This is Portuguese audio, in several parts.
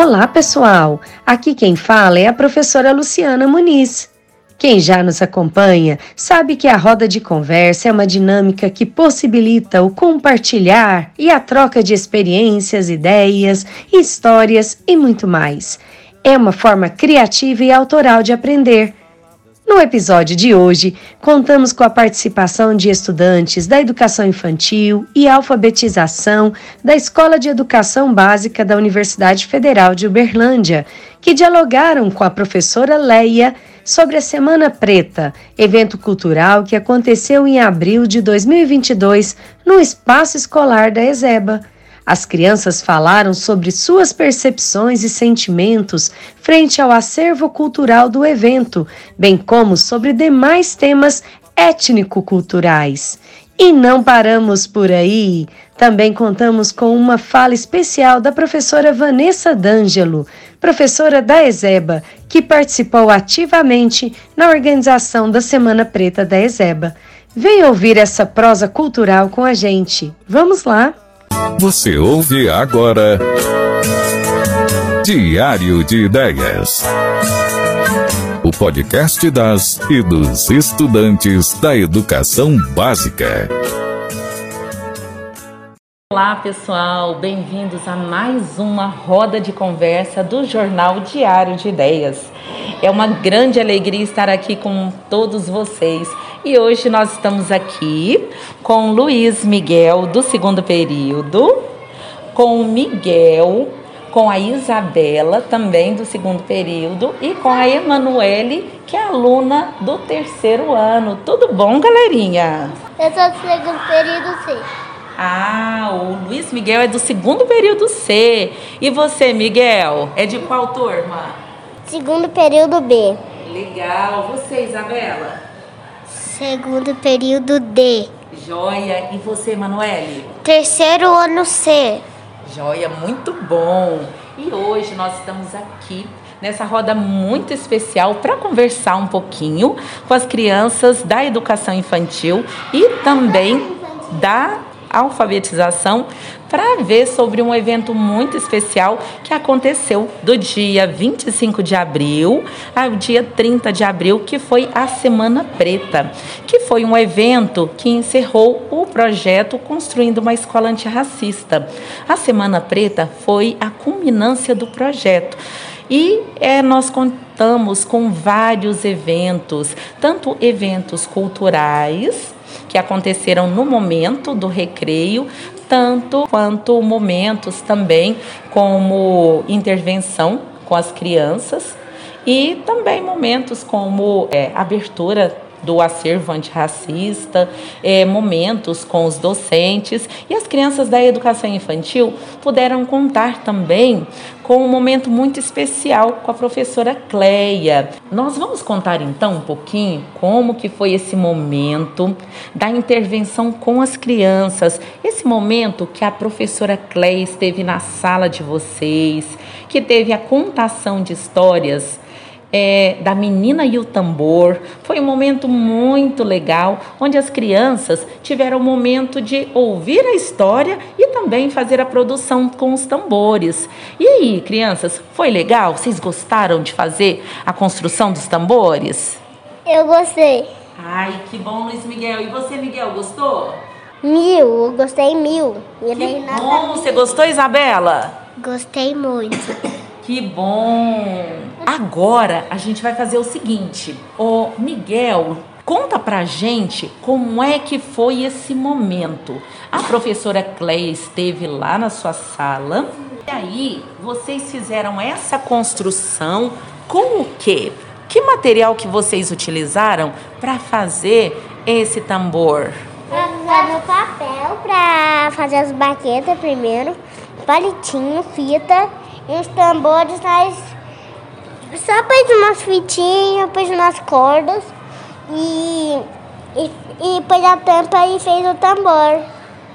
Olá, pessoal! Aqui quem fala é a professora Luciana Muniz. Quem já nos acompanha sabe que a roda de conversa é uma dinâmica que possibilita o compartilhar e a troca de experiências, ideias, histórias e muito mais. É uma forma criativa e autoral de aprender. No episódio de hoje, contamos com a participação de estudantes da educação infantil e alfabetização da Escola de Educação Básica da Universidade Federal de Uberlândia, que dialogaram com a professora Leia sobre a Semana Preta, evento cultural que aconteceu em abril de 2022 no espaço escolar da Ezeba. As crianças falaram sobre suas percepções e sentimentos frente ao acervo cultural do evento, bem como sobre demais temas étnico-culturais. E não paramos por aí. Também contamos com uma fala especial da professora Vanessa D'Angelo, professora da ESEBA, que participou ativamente na organização da Semana Preta da ESEBA. Vem ouvir essa prosa cultural com a gente. Vamos lá! Você ouve agora Diário de Ideias o podcast das e dos estudantes da educação básica. Olá, pessoal, bem-vindos a mais uma roda de conversa do Jornal Diário de Ideias. É uma grande alegria estar aqui com todos vocês. E hoje nós estamos aqui com Luiz Miguel, do segundo período, com Miguel, com a Isabela, também do segundo período, e com a Emanuele, que é aluna do terceiro ano. Tudo bom, galerinha? Eu sou do segundo período C. Ah, o Luiz Miguel é do segundo período C. E você, Miguel, é de qual turma? Segundo período B. Legal. Você, Isabela? Segundo período D. Joia. E você, Emanuele? Terceiro ano C. Joia, muito bom! E hoje nós estamos aqui nessa roda muito especial para conversar um pouquinho com as crianças da educação infantil e também da alfabetização para ver sobre um evento muito especial que aconteceu do dia 25 de abril ao dia 30 de abril, que foi a Semana Preta, que foi um evento que encerrou o projeto Construindo uma Escola Antirracista. A Semana Preta foi a culminância do projeto. E é, nós contamos com vários eventos, tanto eventos culturais, que aconteceram no momento do recreio, tanto quanto momentos também como intervenção com as crianças e também momentos como é, abertura do acervo antirracista, é, momentos com os docentes. E as crianças da educação infantil puderam contar também com um momento muito especial com a professora Cleia. Nós vamos contar então um pouquinho como que foi esse momento da intervenção com as crianças, esse momento que a professora Cleia esteve na sala de vocês, que teve a contação de histórias é, da Menina e o Tambor. Foi um momento muito legal, onde as crianças tiveram o momento de ouvir a história e também fazer a produção com os tambores. E aí, crianças, foi legal? Vocês gostaram de fazer a construção dos tambores? Eu gostei. Ai, que bom, Luiz Miguel. E você, Miguel, gostou? Mil, eu gostei mil. E que bom, você gostou, Isabela? Gostei muito. Que bom! Agora a gente vai fazer o seguinte: o Miguel, conta pra gente como é que foi esse momento. A professora Cleia esteve lá na sua sala e aí vocês fizeram essa construção com o quê? Que material que vocês utilizaram para fazer esse tambor? Usando papel para fazer as baquetas primeiro, palitinho, fita e os tambores nós só pôs umas fitinhas, pôs umas cordas e, e, e pôs a tampa e fez o tambor.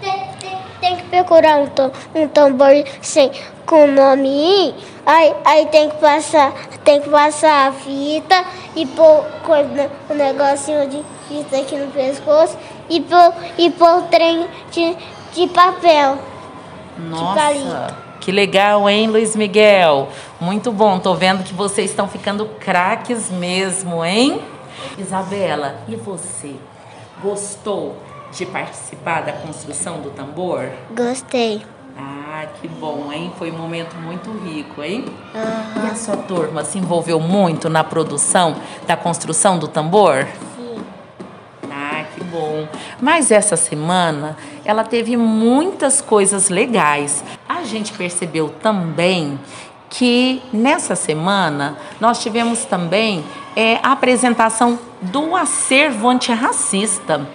Tem, tem, tem que procurar um, um tambor sem, com o nome aí, aí tem que passar, tem que passar a fita e pôr o um negocinho de fita aqui no pescoço e pôr, e pôr o trem de, de papel. Nossa! Que legal, hein, Luiz Miguel? Muito bom. Tô vendo que vocês estão ficando craques mesmo, hein? Isabela, e você? Gostou de participar da construção do tambor? Gostei. Ah, que bom, hein? Foi um momento muito rico, hein? Uhum. E a sua turma se envolveu muito na produção da construção do tambor? Sim. Ah, que bom. Mas essa semana ela teve muitas coisas legais. A gente percebeu também que nessa semana nós tivemos também é, a apresentação do acervo antirracista.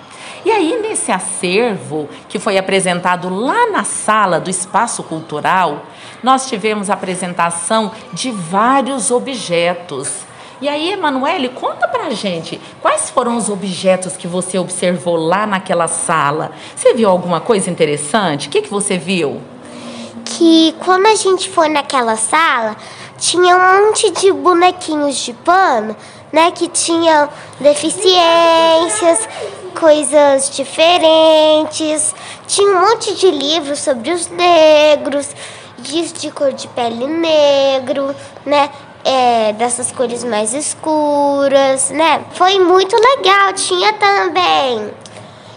E aí, nesse acervo que foi apresentado lá na sala do Espaço Cultural, nós tivemos a apresentação de vários objetos. E aí, Emanuele, conta pra gente, quais foram os objetos que você observou lá naquela sala? Você viu alguma coisa interessante? O que, que você viu? Que quando a gente foi naquela sala, tinha um monte de bonequinhos de pano, né, que tinham deficiências, coisas diferentes. Tinha um monte de livros sobre os negros, diz de cor de pele negro, né? É, dessas cores mais escuras, né? Foi muito legal. Tinha também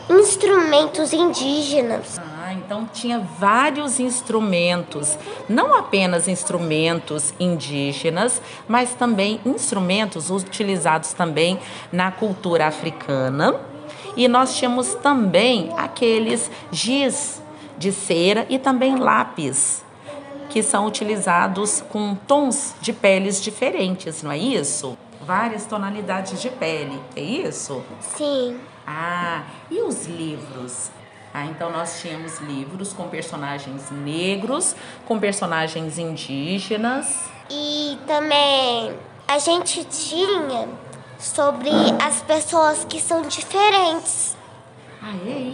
instrumentos indígenas. Então tinha vários instrumentos, não apenas instrumentos indígenas, mas também instrumentos utilizados também na cultura africana e nós tínhamos também aqueles giz de cera e também lápis, que são utilizados com tons de peles diferentes, não é isso? Várias tonalidades de pele, é isso? Sim. Ah, e os livros? Ah, então nós tínhamos livros com personagens negros, com personagens indígenas. E também a gente tinha sobre as pessoas que são diferentes. Ah, é?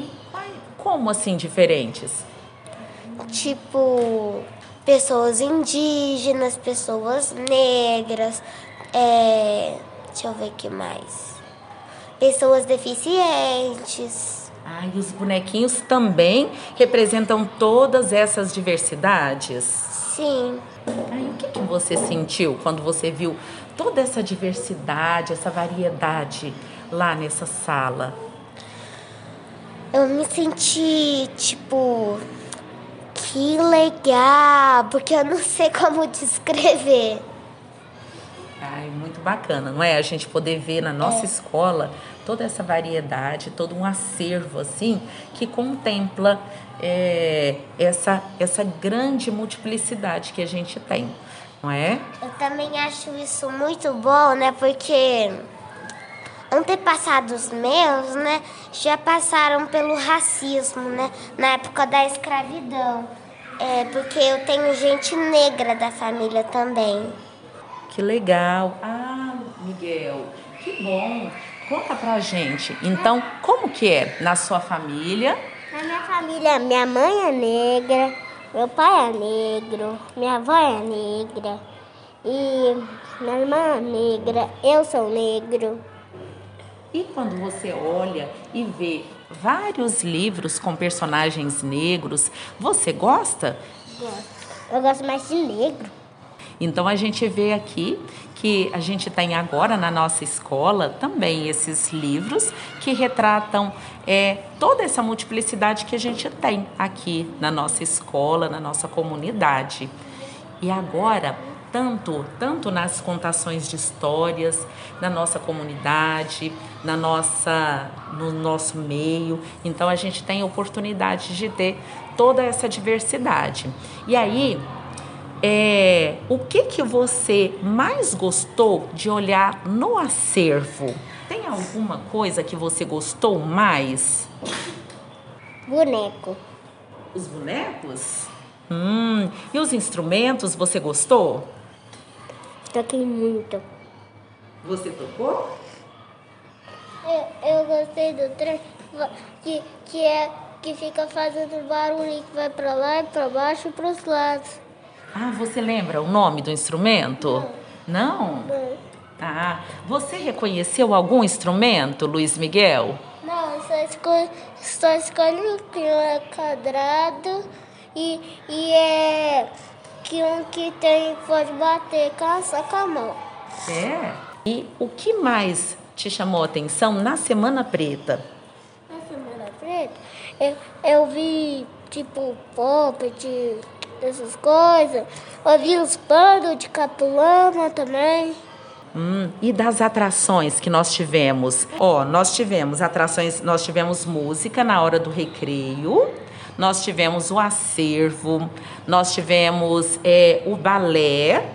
Como assim diferentes? Tipo, pessoas indígenas, pessoas negras, é, deixa eu ver o que mais. Pessoas deficientes. Ah, e os bonequinhos também representam todas essas diversidades? Sim. Ah, e o que, que você sentiu quando você viu toda essa diversidade, essa variedade lá nessa sala? Eu me senti tipo que legal, porque eu não sei como descrever. Ai, muito bacana, não é? A gente poder ver na nossa é. escola toda essa variedade, todo um acervo assim que contempla é, essa, essa grande multiplicidade que a gente tem não é? Eu também acho isso muito bom, né? Porque antepassados meus, né, já passaram pelo racismo, né, na época da escravidão. É, porque eu tenho gente negra da família também. Que legal. Ah, Miguel, que bom. Conta pra gente. Então, como que é na sua família? Na minha família, minha mãe é negra, meu pai é negro, minha avó é negra e minha irmã é negra, eu sou negro. E quando você olha e vê vários livros com personagens negros, você gosta? Gosto. Eu gosto mais de negro. Então a gente vê aqui que a gente tem agora na nossa escola também esses livros que retratam é, toda essa multiplicidade que a gente tem aqui na nossa escola, na nossa comunidade. E agora, tanto, tanto nas contações de histórias, na nossa comunidade, na nossa, no nosso meio. Então a gente tem oportunidade de ter toda essa diversidade. E aí, é, o que, que você mais gostou de olhar no acervo? Tem alguma coisa que você gostou mais? Boneco. Os bonecos? Hum, e os instrumentos, você gostou? Toquei muito. Você tocou? Eu, eu gostei do trem que, que, é, que fica fazendo barulho que vai para lá e para baixo e para os lados. Ah, você lembra o nome do instrumento? Não? Não. Ah, você reconheceu algum instrumento, Luiz Miguel? Não, só escolhi, só que é quadrado e, e é que um que tem pode bater caça com a mão. É? E o que mais te chamou a atenção na Semana Preta? Na Semana Preta, eu, eu vi, tipo, puppet, essas coisas. Eu vi os bandos de capulana também. Hum, e das atrações que nós tivemos? Ó, nós tivemos atrações, nós tivemos música na hora do recreio, nós tivemos o acervo, nós tivemos é, o balé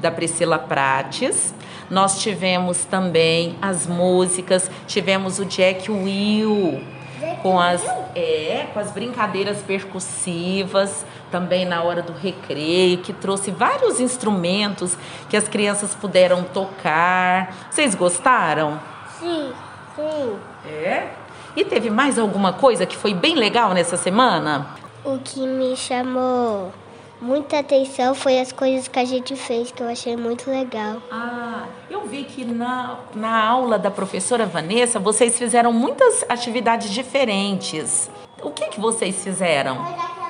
da Priscila Prates, nós tivemos também as músicas, tivemos o Jack Will com as, é, com as brincadeiras percussivas, também na hora do recreio, que trouxe vários instrumentos que as crianças puderam tocar. Vocês gostaram? Sim, sim. É? E teve mais alguma coisa que foi bem legal nessa semana? O que me chamou muita atenção foi as coisas que a gente fez, que eu achei muito legal. Ah, eu vi que na, na aula da professora Vanessa vocês fizeram muitas atividades diferentes. O que, que vocês fizeram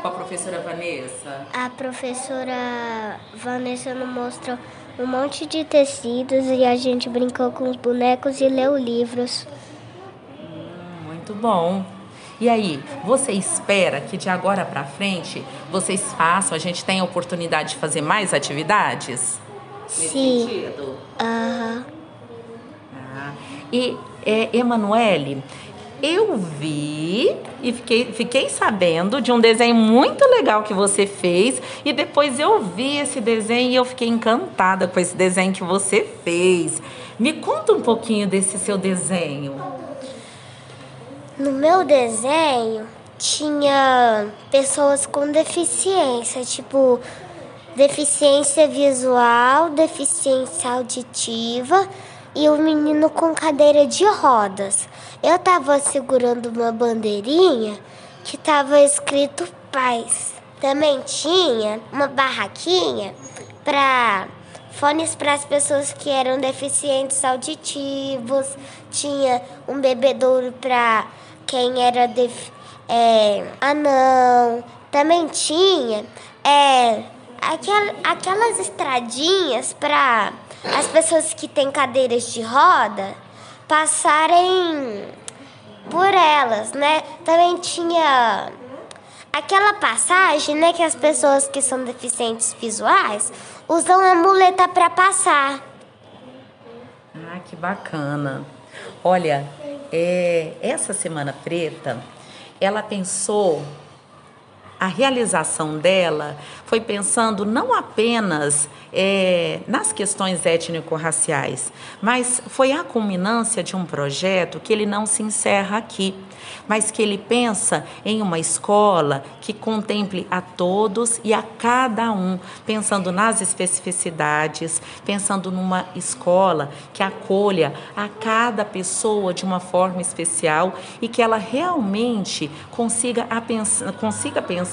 com a professora Vanessa? A professora Vanessa nos mostrou um monte de tecidos e a gente brincou com os bonecos e leu livros. Hum, muito bom. E aí, você espera que de agora para frente vocês façam, a gente tenha a oportunidade de fazer mais atividades? Nesse Sim. sentido? Aham. Ah, e, é, Emanuele, eu vi e fiquei, fiquei sabendo de um desenho muito legal que você fez. E depois eu vi esse desenho e eu fiquei encantada com esse desenho que você fez. Me conta um pouquinho desse seu desenho. No meu desenho tinha pessoas com deficiência, tipo deficiência visual, deficiência auditiva e o um menino com cadeira de rodas. Eu tava segurando uma bandeirinha que tava escrito paz. Também tinha uma barraquinha para fones para as pessoas que eram deficientes auditivos, tinha um bebedouro para quem era def, é, anão, também tinha é, aquel, aquelas estradinhas para as pessoas que têm cadeiras de roda passarem por elas, né? Também tinha aquela passagem, né, que as pessoas que são deficientes visuais usam a muleta para passar. Ah, que bacana. Olha, é, essa Semana Preta, ela pensou, a realização dela foi pensando não apenas é, nas questões étnico-raciais, mas foi a culminância de um projeto que ele não se encerra aqui mas que ele pensa em uma escola que contemple a todos e a cada um, pensando nas especificidades, pensando numa escola que acolha a cada pessoa de uma forma especial e que ela realmente consiga, a pensar, consiga pensar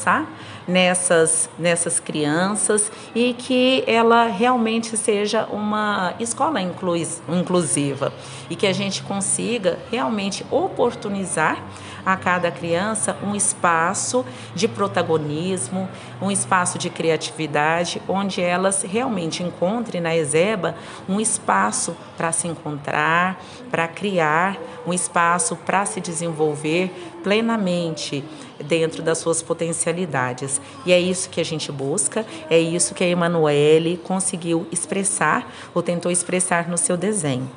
nessas, nessas crianças e que ela realmente seja uma escola inclusiva e que a gente consiga realmente oportunizar a cada criança um espaço de protagonismo, um espaço de criatividade, onde elas realmente encontrem na Ezeba um espaço para se encontrar, para criar, um espaço para se desenvolver plenamente dentro das suas potencialidades. E é isso que a gente busca, é isso que a Emanuele conseguiu expressar ou tentou expressar no seu desenho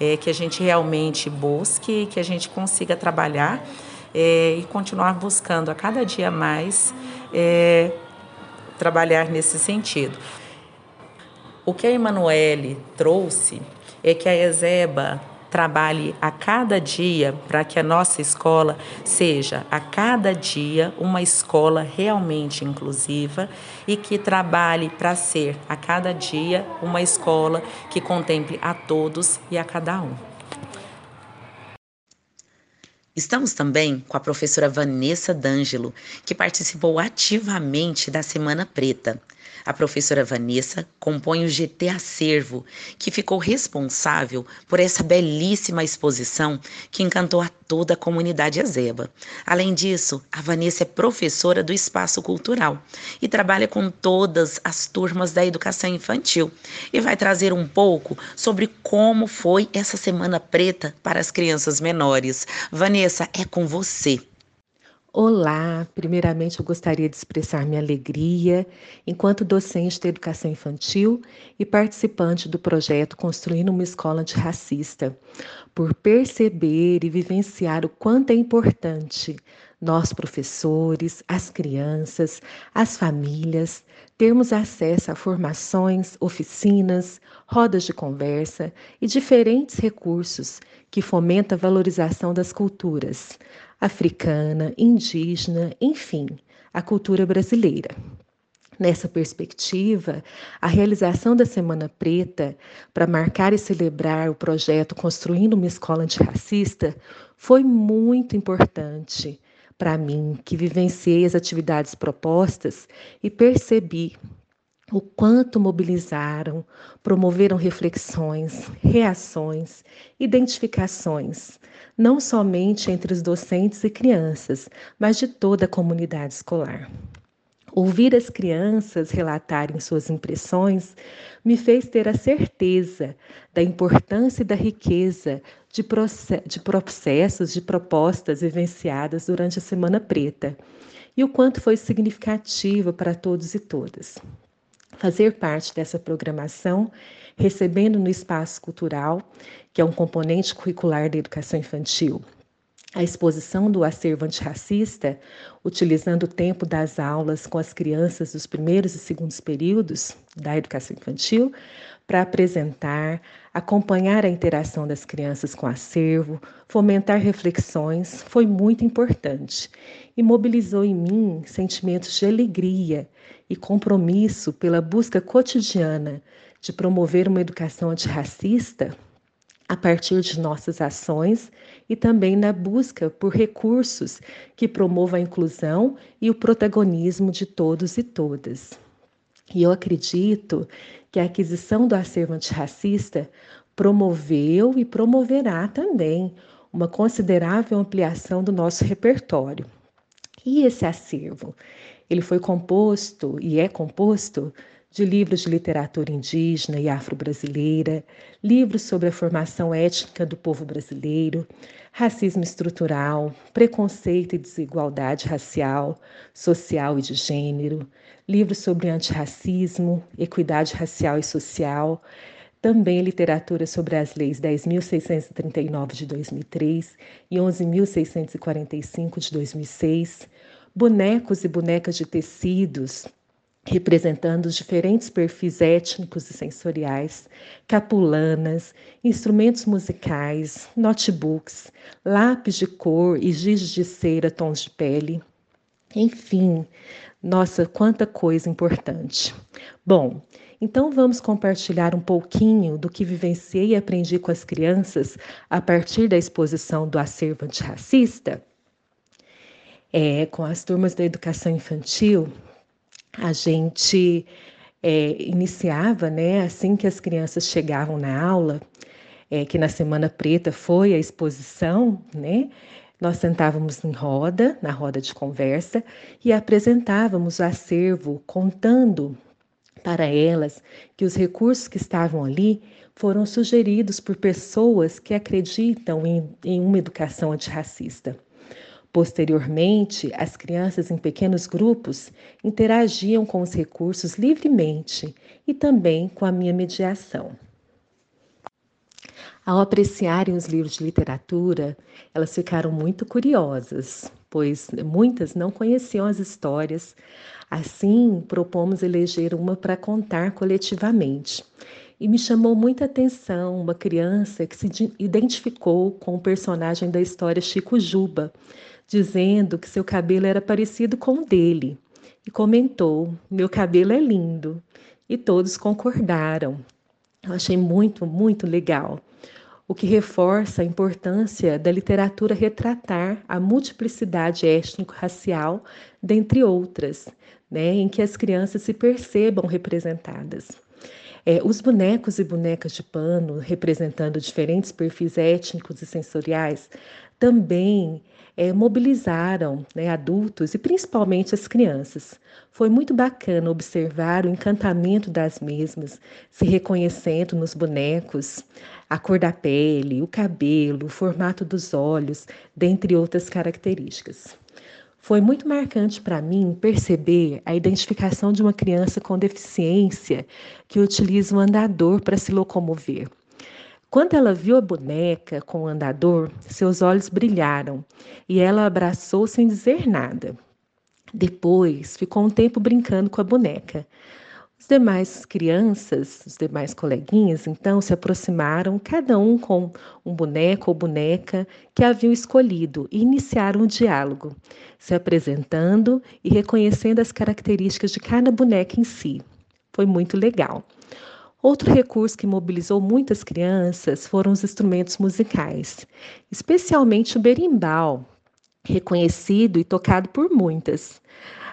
é, que a gente realmente busque, que a gente consiga trabalhar é, e continuar buscando a cada dia mais é, trabalhar nesse sentido. O que a Emanuele trouxe é que a Ezeba trabalhe a cada dia para que a nossa escola seja a cada dia uma escola realmente inclusiva e que trabalhe para ser a cada dia uma escola que contemple a todos e a cada um. Estamos também com a professora Vanessa D'Angelo, que participou ativamente da Semana Preta. A professora Vanessa compõe o GT Acervo, que ficou responsável por essa belíssima exposição que encantou a toda a comunidade azeba. Além disso, a Vanessa é professora do Espaço Cultural e trabalha com todas as turmas da educação infantil e vai trazer um pouco sobre como foi essa Semana Preta para as crianças menores. Vanessa, é com você. Olá, primeiramente eu gostaria de expressar minha alegria enquanto docente da educação infantil e participante do projeto Construindo uma Escola Antirracista, por perceber e vivenciar o quanto é importante nós, professores, as crianças, as famílias, termos acesso a formações, oficinas, rodas de conversa e diferentes recursos que fomentam a valorização das culturas africana, indígena, enfim, a cultura brasileira. Nessa perspectiva, a realização da Semana Preta, para marcar e celebrar o projeto Construindo uma Escola Antirracista, foi muito importante para mim, que vivenciei as atividades propostas e percebi o quanto mobilizaram, promoveram reflexões, reações, identificações, não somente entre os docentes e crianças, mas de toda a comunidade escolar. Ouvir as crianças relatarem suas impressões me fez ter a certeza da importância e da riqueza de, de processos, de propostas vivenciadas durante a Semana Preta e o quanto foi significativo para todos e todas fazer parte dessa programação, recebendo no espaço cultural, que é um componente curricular da educação infantil, a exposição do acervo antirracista, utilizando o tempo das aulas com as crianças dos primeiros e segundos períodos da educação infantil, para apresentar, acompanhar a interação das crianças com o acervo, fomentar reflexões, foi muito importante. E mobilizou em mim sentimentos de alegria e compromisso pela busca cotidiana de promover uma educação antirracista a partir de nossas ações e também na busca por recursos que promovam a inclusão e o protagonismo de todos e todas. E eu acredito que a aquisição do acervo antirracista promoveu e promoverá também uma considerável ampliação do nosso repertório. E esse acervo? Ele foi composto e é composto de livros de literatura indígena e afro-brasileira, livros sobre a formação étnica do povo brasileiro, racismo estrutural, preconceito e desigualdade racial, social e de gênero, livros sobre antirracismo, equidade racial e social, também literatura sobre as leis 10.639 de 2003 e 11.645 de 2006, bonecos e bonecas de tecidos, representando os diferentes perfis étnicos e sensoriais, capulanas, instrumentos musicais, notebooks, lápis de cor e giz de cera tons de pele. Enfim, nossa, quanta coisa importante. Bom, então vamos compartilhar um pouquinho do que vivenciei e aprendi com as crianças a partir da exposição do acervo antirracista? É, com as turmas da educação infantil, a gente é, iniciava, né, assim que as crianças chegavam na aula, é, que na Semana Preta foi a exposição, né? Nós sentávamos em roda, na roda de conversa, e apresentávamos o acervo, contando para elas que os recursos que estavam ali foram sugeridos por pessoas que acreditam em, em uma educação antirracista. Posteriormente, as crianças em pequenos grupos interagiam com os recursos livremente e também com a minha mediação. Ao apreciarem os livros de literatura, elas ficaram muito curiosas, pois muitas não conheciam as histórias. Assim, propomos eleger uma para contar coletivamente. E me chamou muita atenção uma criança que se identificou com o personagem da história Chico Juba, dizendo que seu cabelo era parecido com o dele. E comentou: Meu cabelo é lindo. E todos concordaram. Eu achei muito, muito legal. o que reforça a importância da literatura retratar a multiplicidade étnico-racial, dentre outras, né, em que as crianças se percebam representadas. É, os bonecos e bonecas de pano, representando diferentes perfis étnicos e sensoriais, também é, mobilizaram né, adultos e principalmente as crianças. Foi muito bacana observar o encantamento das mesmas, se reconhecendo nos bonecos, a cor da pele, o cabelo, o formato dos olhos, dentre outras características. Foi muito marcante para mim perceber a identificação de uma criança com deficiência que utiliza um andador para se locomover. Quando ela viu a boneca com o andador, seus olhos brilharam e ela abraçou sem dizer nada. Depois, ficou um tempo brincando com a boneca. Os demais crianças, os demais coleguinhas, então, se aproximaram, cada um com um boneco ou boneca que haviam escolhido, e iniciaram o diálogo, se apresentando e reconhecendo as características de cada boneca em si. Foi muito legal. Outro recurso que mobilizou muitas crianças foram os instrumentos musicais, especialmente o berimbau, reconhecido e tocado por muitas.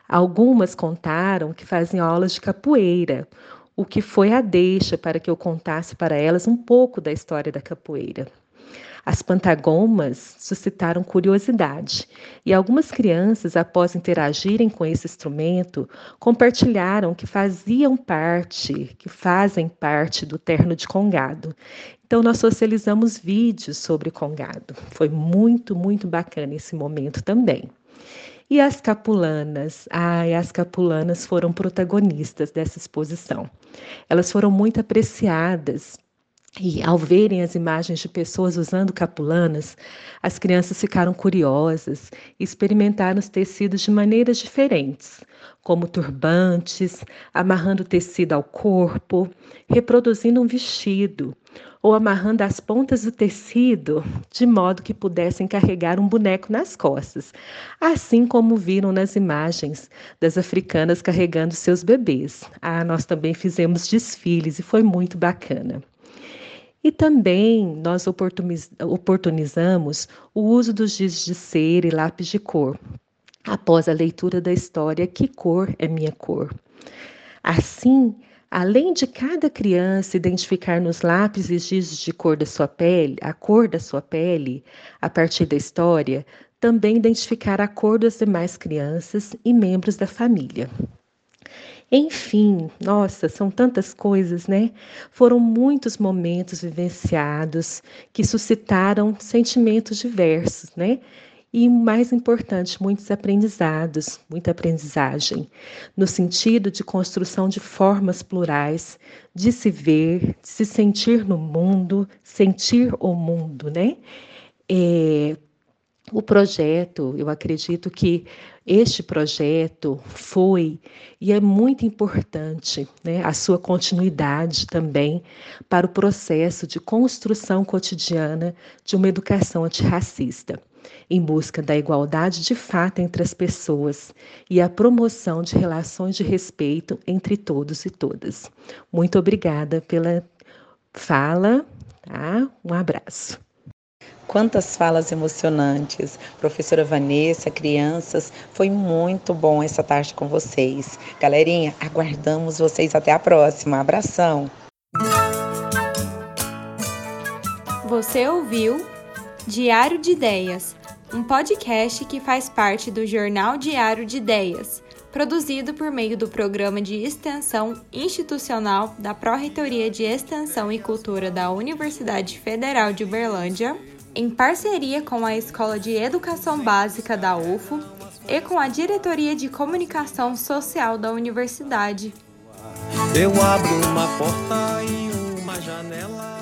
Algumas contaram que faziam aulas de capoeira, o que foi a deixa para que eu contasse para elas um pouco da história da capoeira. As pantagomas suscitaram curiosidade e algumas crianças, após interagirem com esse instrumento, compartilharam que faziam parte, que fazem parte do terno de congado. Então, nós socializamos vídeos sobre congado. Foi muito, muito bacana esse momento também. E as capulanas? Ai, as capulanas foram protagonistas dessa exposição. Elas foram muito apreciadas e ao verem as imagens de pessoas usando capulanas, as crianças ficaram curiosas e experimentaram os tecidos de maneiras diferentes, como turbantes, amarrando tecido ao corpo, reproduzindo um vestido, ou amarrando as pontas do tecido de modo que pudessem carregar um boneco nas costas, assim como viram nas imagens das africanas carregando seus bebês. Ah, nós também fizemos desfiles e foi muito bacana. E também nós oportunizamos o uso dos giz de cera e lápis de cor, após a leitura da história Que Cor é Minha Cor. Assim, além de cada criança identificar nos lápis e giz de cor da sua pele, a cor da sua pele, a partir da história, também identificar a cor das demais crianças e membros da família. Enfim, nossa, são tantas coisas, né? Foram muitos momentos vivenciados que suscitaram sentimentos diversos, né? E mais importante, muitos aprendizados, muita aprendizagem, no sentido de construção de formas plurais, de se ver, de se sentir no mundo, sentir o mundo, né? É, o projeto, eu acredito que este projeto foi e é muito importante né, a sua continuidade também para o processo de construção cotidiana de uma educação antirracista, em busca da igualdade de fato entre as pessoas e a promoção de relações de respeito entre todos e todas. Muito obrigada pela fala, tá? Um abraço. Quantas falas emocionantes. Professora Vanessa, crianças, foi muito bom essa tarde com vocês. Galerinha, aguardamos vocês até a próxima. Abração. Você ouviu Diário de Ideias, um podcast que faz parte do Jornal Diário de Ideias, produzido por meio do Programa de Extensão Institucional da Pró-Reitoria de Extensão e Cultura da Universidade Federal de Uberlândia em parceria com a Escola de Educação Básica da UFO e com a Diretoria de Comunicação Social da Universidade. Eu abro uma porta e uma janela.